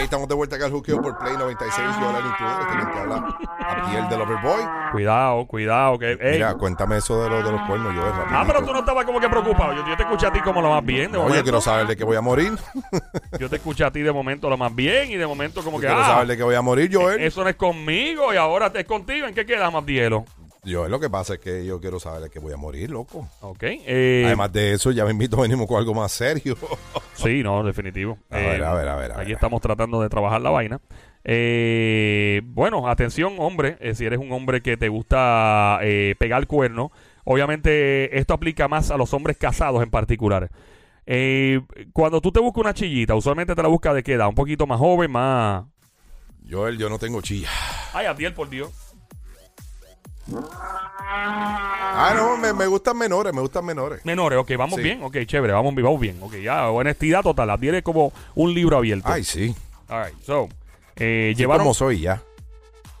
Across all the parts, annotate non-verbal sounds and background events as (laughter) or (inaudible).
Hey, estamos de vuelta acá al juqueo por Play 96. Yo el intruder, este que te habla Abdiel del Overboy. Cuidado, cuidado. Que, ey. Mira, cuéntame eso de, los de los cuernos, yo ah, pero tú no estabas como que preocupado. Yo, yo te escuché a ti como lo más bien. De No, yo quiero saber de que voy a morir. Yo te escuché a ti de momento lo más bien y de momento como Yo que. quiero Ah, saber de que voy a morir, Joel. eso no es conmigo y ahora es contigo. ¿En qué queda más Joel, lo que pasa es que yo quiero saber que voy a morir, loco. Ok. eh, Además de eso, ya me invito, venimos con algo más serio. (laughs) Sí, no, definitivo. A ver, a ver, a ver, a Aquí ver. estamos tratando de trabajar la vaina. Eh, bueno, atención, hombre. eh, si eres un hombre que te gusta eh, pegar cuerno, obviamente esto aplica más a los hombres casados en particular. Eh, cuando tú te buscas una chillita, usualmente te la buscas de qué edad? Un poquito más joven, más. Joel, yo no tengo chilla. Ay, Abdiel, por Dios. Ah, no, me, me gustan menores, me gustan menores. Menores, ok, vamos Sí. bien, ok, chévere, vamos, vamos bien, ok, ya, honestidad total, Abdiel es como un libro abierto. Ay, sí. All right, so, eh, llevaron. como soy ya.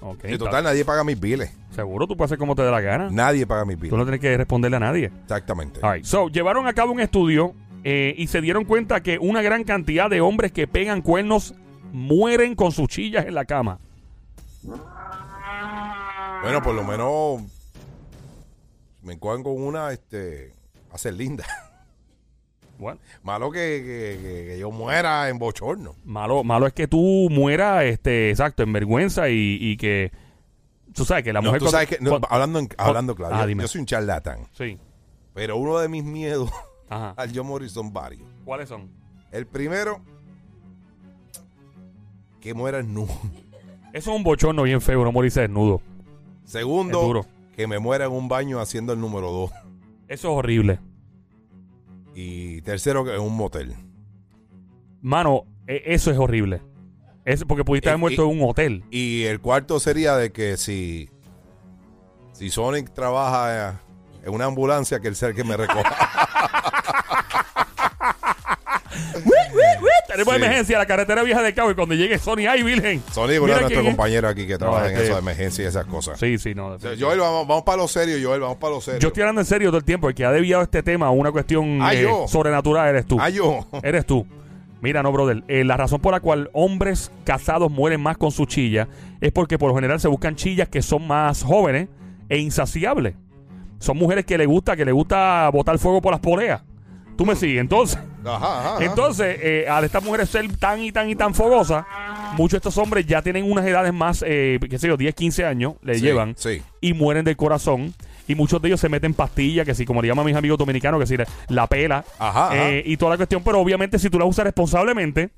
Ok, total, nadie paga mis biles. seguro tú puedes hacer como te dé la gana. Nadie paga mis Tú biles. no tienes que responderle a nadie. Exactamente. All right, so, llevaron a cabo un estudio eh, y se dieron cuenta que una gran cantidad de hombres que pegan cuernos mueren con sus chillas en la cama. Bueno, por lo menos me encuentran con una, este, va a ser linda. (laughs) Bueno, Malo que, que- que- yo muera en bochorno. malo, malo es que tú mueras, este, exacto, en vergüenza y, y que. Tú sabes que la No, mujer. tú cuando- sabes que, no, hablando, en- hablando claro, Ah, yo- soy un charlatán, Sí. pero uno de mis miedos Ajá. (laughs) al yo morir son varios. ¿Cuáles son? El primero, que muera nu. Eso es un bochorno bien feo, no morirse desnudo. Segundo, que me muera en un baño haciendo el número dos. Eso es horrible. Y tercero, que en un motel. Mano, e- eso es horrible. Es porque pudiste Eh, haber muerto y- en un hotel. Y el cuarto sería de que si, si Sonic trabaja eh, en una ambulancia, que él sea el que me recoja. (laughs) Tenemos Sí. emergencia la carretera vieja de Cabo y cuando llegue Sony, ¡ay, Virgen! Sonic es uno de nuestros compañeros aquí que trabaja en este- eso de emergencia y esas cosas. Sí, sí, no. O sea. Joel, vamos, vamos para lo serio, Joel, vamos para lo serio. Yo estoy hablando en serio todo el tiempo. El que ha desviado este tema a una cuestión Ah, eh, sobrenatural eres tú. Ah, yo. (laughs) Eres tú. Mira, no, brother. eh, la razón por la cual hombres casados mueren más con su chilla es porque por lo general se buscan chillas que son más jóvenes e insaciables. Son mujeres que le gusta, que le gusta botar fuego por las poleas. Tú me sigues. Entonces, Ajá, ajá, ajá. entonces eh, al estas mujeres ser tan y tan y tan fogosas, muchos de estos hombres ya tienen unas edades más, eh, qué sé yo, 10, 15 años, le Sí, llevan Sí. y mueren del corazón. Y muchos de ellos se meten pastillas, que si, como le llaman mis amigos dominicanos, que si la, la pela. Eh, y toda la cuestión. Pero obviamente, si tú la usas responsablemente,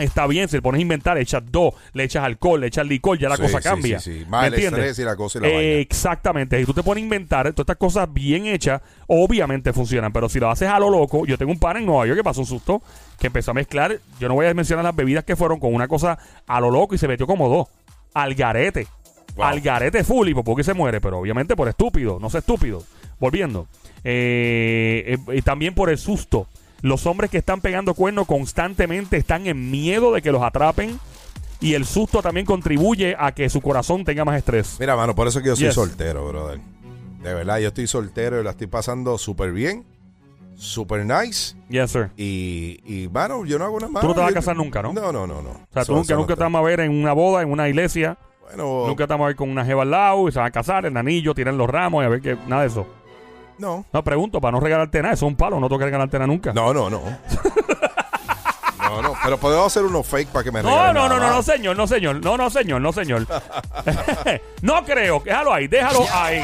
está bien. Si te pones a inventar, le echas dos, le echas alcohol, le echas licor, ya la Sí, cosa sí, cambia. sí, sí. ¿Me entiendes? y la cosa y la Eh. Exactamente. Si tú te pones a inventar todas estas cosas bien hechas, obviamente funcionan. Pero si lo haces a lo loco, yo tengo un par en Nueva York que pasó un susto, que empezó a mezclar, yo no voy a mencionar las bebidas que fueron con una cosa a lo loco y se metió como dos. Al garete. Wow. Al garete full y por poco y se muere, pero obviamente por estúpido, no sé estúpido. Volviendo. Eh, eh, y también por el susto. Los hombres que están pegando cuernos constantemente están en miedo de que los atrapen. Y el susto también contribuye a que su corazón tenga más estrés. Mira, mano, por eso es que yo soy Yes. soltero, brother. De verdad, yo estoy soltero y la estoy pasando súper bien, súper nice. Yes, sir. Y, y, mano, yo no hago nada más. Tú no te vas a casar nunca, ¿no? No, no, no, no. O sea, tú nunca, nunca te vamos a ver en una boda, en una iglesia. Bueno, Nunca te vamos a ver con una jeva al lado y se van a casar, el anillo, tiran los ramos y a ver que nada de eso. No. No, pregunto, para no regalarte nada, eso es un palo, no que regalarte nada nunca. No, no, no. (laughs) no, no. Pero podemos hacer unos fake para que me No, regalen no, no, nada no, no, más. señor, no, señor. No, no, señor, no, señor. (laughs) (laughs) no creo. Déjalo ahí, déjalo ahí.